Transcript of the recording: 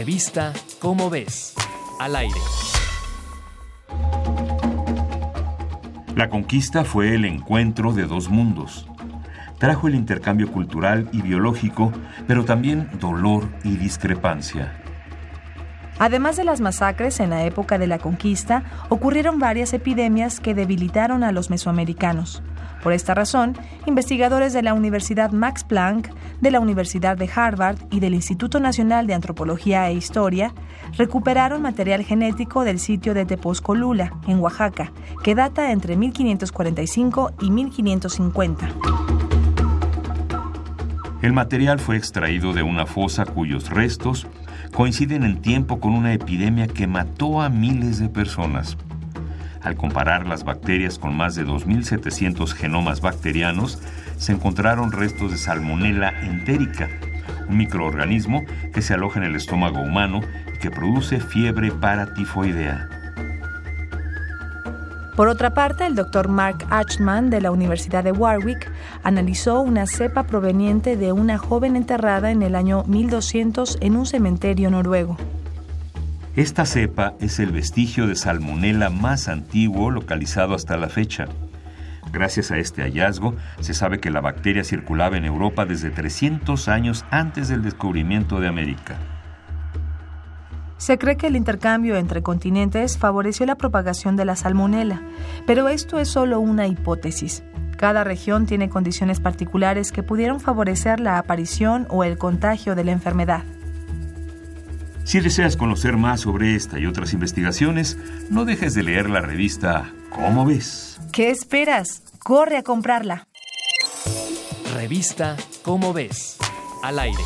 Revista Cómo ves, al aire. La conquista fue el encuentro de dos mundos. Trajo el intercambio cultural y biológico, pero también dolor y discrepancia. Además de las masacres en la época de la conquista, ocurrieron varias epidemias que debilitaron a los mesoamericanos. Por esta razón, investigadores de la Universidad Max Planck, de la Universidad de Harvard y del Instituto Nacional de Antropología e Historia recuperaron material genético del sitio de Tepozcolula, en Oaxaca, que data entre 1545 y 1550. El material fue extraído de una fosa cuyos restos coinciden en tiempo con una epidemia que mató a miles de personas. Al comparar las bacterias con más de 2.700 genomas bacterianos, se encontraron restos de Salmonella entérica, un microorganismo que se aloja en el estómago humano y que produce fiebre paratifoidea. Por otra parte, el doctor Mark Achman de la Universidad de Warwick analizó una cepa proveniente de una joven enterrada en el año 1200 en un cementerio noruego. Esta cepa es el vestigio de salmonela más antiguo localizado hasta la fecha. Gracias a este hallazgo, se sabe que la bacteria circulaba en Europa desde 300 años antes del descubrimiento de América. Se cree que el intercambio entre continentes favoreció la propagación de la salmonela, pero esto es solo una hipótesis. Cada región tiene condiciones particulares que pudieron favorecer la aparición o el contagio de la enfermedad. Si deseas conocer más sobre esta y otras investigaciones, no dejes de leer la revista ¿Cómo ves? ¿Qué esperas? Corre a comprarla. Revista Cómo ves, al aire.